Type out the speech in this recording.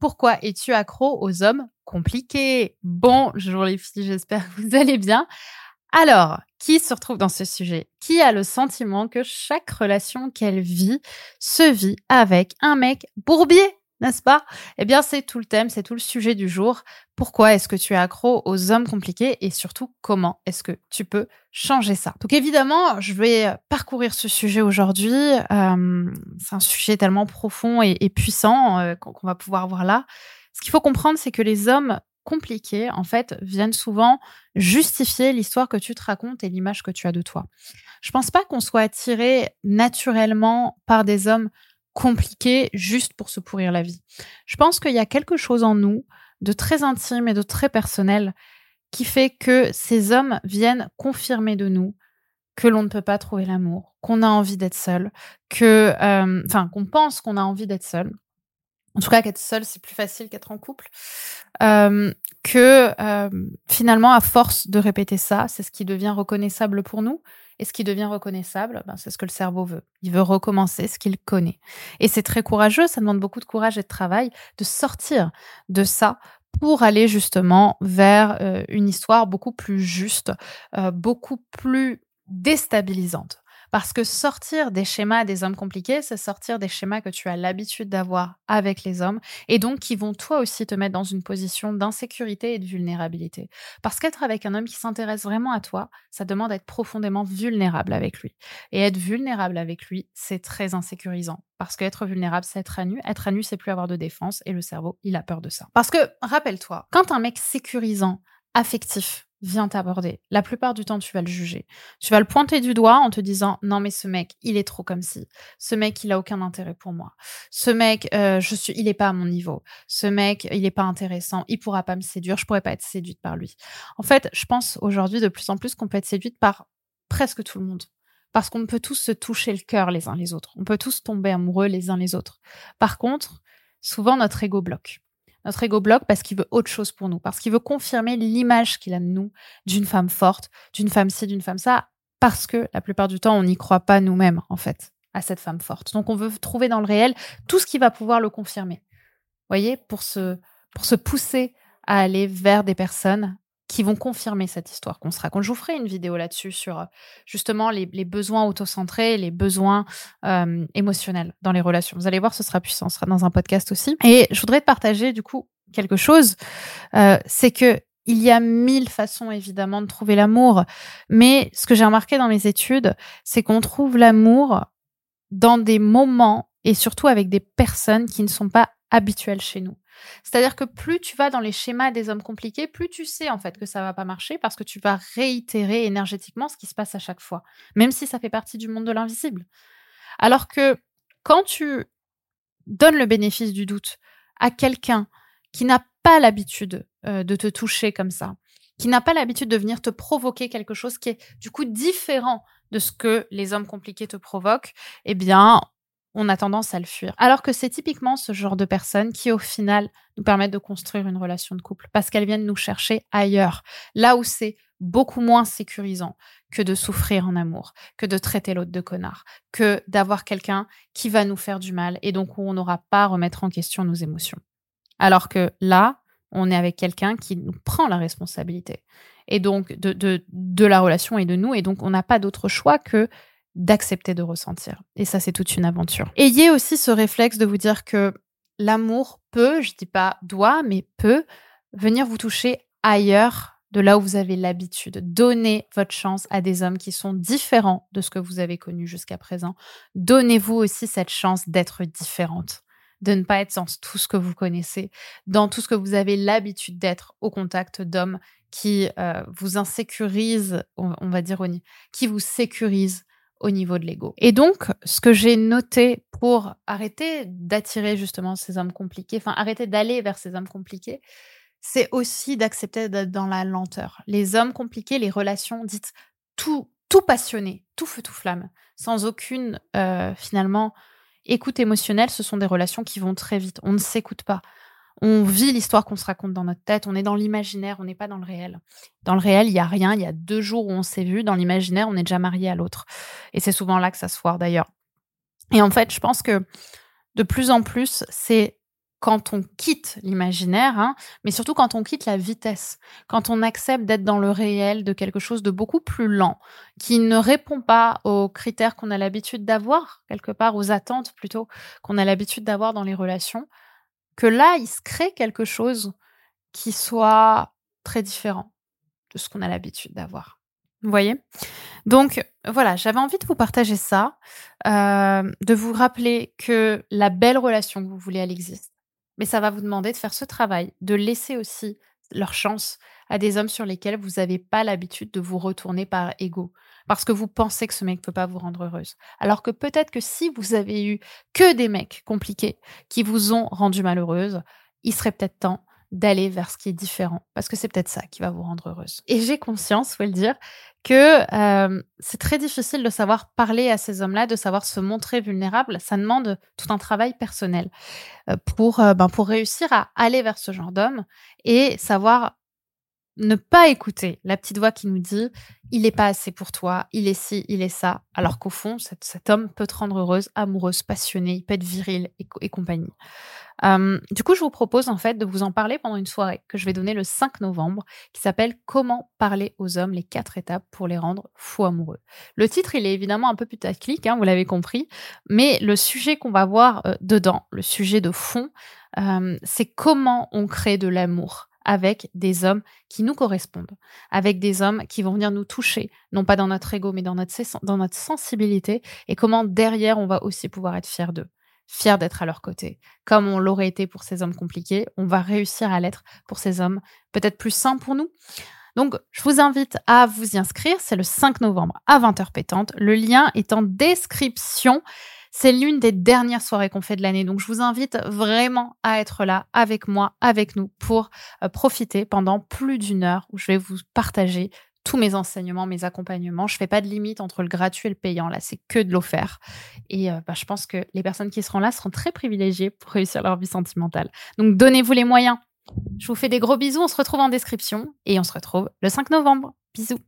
Pourquoi es-tu accro aux hommes compliqués? Bonjour les filles, j'espère que vous allez bien. Alors, qui se retrouve dans ce sujet? Qui a le sentiment que chaque relation qu'elle vit se vit avec un mec bourbier? N'est-ce pas? Eh bien, c'est tout le thème, c'est tout le sujet du jour. Pourquoi est-ce que tu es accro aux hommes compliqués et surtout comment est-ce que tu peux changer ça? Donc évidemment, je vais parcourir ce sujet aujourd'hui. Euh, c'est un sujet tellement profond et, puissant euh, qu'on va pouvoir voir là. Ce qu'il faut comprendre, c'est que les hommes compliqués, en fait, viennent souvent justifier l'histoire que tu te racontes et l'image que tu as de toi. Je pense pas qu'on soit attiré naturellement par des hommes compliqués juste pour se pourrir la vie. Je pense qu'il y a quelque chose en nous de très intime et de très personnel qui fait que ces hommes viennent confirmer de nous que l'on ne peut pas trouver l'amour, qu'on a envie d'être seul, que, euh, enfin, qu'on pense qu'on a envie d'être seul, en tout cas qu'être seul c'est plus facile qu'être en couple, euh, que euh, finalement à force de répéter ça, c'est ce qui devient reconnaissable pour nous. Et ce qui devient reconnaissable, ben, c'est ce que le cerveau veut. Il veut recommencer ce qu'il connaît. Et c'est très courageux, ça demande beaucoup de courage et de travail de sortir de ça pour aller justement vers euh, une histoire beaucoup plus juste, beaucoup plus déstabilisante. Parce que sortir des schémas des hommes compliqués, c'est sortir des schémas que tu as l'habitude d'avoir avec les hommes et donc qui vont toi aussi te mettre dans une position d'insécurité et de vulnérabilité. Parce qu'être avec un homme qui s'intéresse vraiment à toi, ça demande d'être profondément vulnérable avec lui. Et être vulnérable avec lui, c'est très insécurisant. Parce qu'être vulnérable, c'est être à nu. Être à nu, c'est plus avoir de défense et le cerveau, il a peur de ça. Parce que, rappelle-toi, quand un mec sécurisant, affectif, vient t'aborder. La plupart du temps, tu vas le juger. Tu vas le pointer du doigt en te disant non mais ce mec, il est trop comme si. Ce mec, il a aucun intérêt pour moi. Ce mec, euh, je suis, il est pas à mon niveau. Ce mec, il est pas intéressant. Il pourra pas me séduire. Je pourrais pas être séduite par lui. En fait, je pense aujourd'hui de plus en plus qu'on peut être séduite par presque tout le monde. Parce qu'on peut tous se toucher le cœur les uns les autres. On peut tous tomber amoureux les uns les autres. Par contre, souvent notre ego bloque. Notre ego bloque parce qu'il veut autre chose pour nous, parce qu'il veut confirmer l'image qu'il a de nous, d'une femme forte, d'une femme ci, d'une femme ça, parce que la plupart du temps, on n'y croit pas nous-mêmes, en fait, à cette femme forte. Donc, on veut trouver dans le réel tout ce qui va pouvoir le confirmer. Voyez, pour se, pour se pousser à aller vers des personnes qui vont confirmer cette histoire qu'on se raconte. Je vous ferai une vidéo là-dessus sur euh, justement les, besoins autocentrés, les besoins émotionnels dans les relations. Vous allez voir, ce sera puissant, ce sera dans un podcast aussi. Et je voudrais te partager du coup quelque chose, euh, c'est que il y a mille façons évidemment de trouver l'amour, mais ce que j'ai remarqué dans mes études, c'est qu'on trouve l'amour dans des moments et surtout avec des personnes qui ne sont pas habituelles chez nous. C'est-à-dire que plus tu vas dans les schémas des hommes compliqués, plus tu sais en fait que ça va pas marcher parce que tu vas réitérer énergétiquement ce qui se passe à chaque fois, même si ça fait partie du monde de l'invisible. Alors que quand tu donnes le bénéfice du doute à quelqu'un qui n'a pas l'habitude euh, de te toucher comme ça, qui n'a pas l'habitude de venir te provoquer quelque chose qui est du coup différent de ce que les hommes compliqués te provoquent, eh bien, on a tendance à le fuir. Alors que c'est typiquement ce genre de personnes qui, au final, nous permettent de construire une relation de couple parce qu'elles viennent nous chercher ailleurs, là où c'est beaucoup moins sécurisant que de souffrir en amour, que de traiter l'autre de connard, que d'avoir quelqu'un qui va nous faire du mal et donc où on n'aura pas à remettre en question nos émotions. Alors que là, on est avec quelqu'un qui nous prend la responsabilité et donc de, de, de la relation et de nous et donc on n'a pas d'autre choix que d'accepter de ressentir. Et ça, c'est toute une aventure. Ayez aussi ce réflexe de vous dire que l'amour peut, je dis pas doit, mais peut venir vous toucher ailleurs de là où vous avez l'habitude. Donnez votre chance à des hommes qui sont différents de ce que vous avez connu jusqu'à présent. Donnez-vous aussi cette chance d'être différente, de ne pas être dans tout ce que vous connaissez, dans tout ce que vous avez l'habitude d'être au contact d'hommes qui euh, vous insécurisent, on, va dire, qui vous sécurisent, au niveau de l'ego. Et donc, ce que j'ai noté pour arrêter d'attirer justement ces hommes compliqués, enfin arrêter d'aller vers ces hommes compliqués, c'est aussi d'accepter d'être dans la lenteur. Les hommes compliqués, les relations dites tout, tout passionné, tout feu, tout flamme, sans aucune euh, finalement écoute émotionnelle, ce sont des relations qui vont très vite. On ne s'écoute pas on vit l'histoire qu'on se raconte dans notre tête, on est dans l'imaginaire, on n'est pas dans le réel. Dans le réel, il y a rien, il y a deux jours où on s'est vu, dans l'imaginaire, on est déjà marié à l'autre. Et c'est souvent là que ça se foire d'ailleurs. Et en fait, je pense que de plus en plus, c'est quand on quitte l'imaginaire, hein, mais surtout quand on quitte la vitesse, quand on accepte d'être dans le réel de quelque chose de beaucoup plus lent, qui ne répond pas aux critères qu'on a l'habitude d'avoir, quelque part aux attentes plutôt qu'on a l'habitude d'avoir dans les relations, que là, il se crée quelque chose qui soit très différent de ce qu'on a l'habitude d'avoir. Vous voyez? Donc voilà, j'avais envie de vous partager ça, euh, de vous rappeler que la belle relation que vous voulez, elle existe. Mais ça va vous demander de faire ce travail, de laisser aussi leur chance à des hommes sur lesquels vous n'avez pas l'habitude de vous retourner par ego, parce que vous pensez que ce mec ne peut pas vous rendre heureuse. Alors que peut-être que si vous avez eu que des mecs compliqués qui vous ont rendu malheureuse, il serait peut-être temps d'aller vers ce qui est différent, parce que c'est peut-être ça qui va vous rendre heureuse. Et j'ai conscience, faut le dire, que euh, c'est très difficile de savoir parler à ces hommes-là, de savoir se montrer vulnérable. Ça demande tout un travail personnel euh, pour, euh, ben, pour réussir à aller vers ce genre d'homme et savoir ne pas écouter la petite voix qui nous dit il n'est pas assez pour toi, il est ci, il est ça, alors qu'au fond, cet, homme peut te rendre heureuse, amoureuse, passionnée, il peut être viril et compagnie du coup, je vous propose en fait de vous en parler pendant une soirée que je vais donner le 5 novembre qui s'appelle Comment parler aux hommes, les quatre étapes pour les rendre fous amoureux. Le titre, il est évidemment un peu putaclic, hein, vous l'avez compris, mais le sujet qu'on va voir dedans, le sujet de fond, c'est comment on crée de l'amour avec des hommes qui nous correspondent, avec des hommes qui vont venir nous toucher, non pas dans notre ego, mais dans notre, dans notre sensibilité, et comment derrière on va aussi pouvoir être fier d'eux fiers d'être à leur côté. Comme on l'aurait été pour ces hommes compliqués, on va réussir à l'être pour ces hommes peut-être plus sains pour nous. Donc, je vous invite à vous y inscrire. C'est le 5 novembre à 20h pétante. Le lien est en description. C'est l'une des dernières soirées qu'on fait de l'année. Donc, je vous invite vraiment à être là avec moi, avec nous, pour euh, profiter pendant plus d'une heure où je vais vous partager tous mes enseignements, mes accompagnements. Je fais pas de limite entre le gratuit et le payant. Là, c'est que de l'offert. Et euh, bah, je pense que les personnes qui seront là seront très privilégiées pour réussir leur vie sentimentale. Donc, donnez-vous les moyens. Je vous fais des gros bisous. On se retrouve en description et on se retrouve le 5 novembre. Bisous.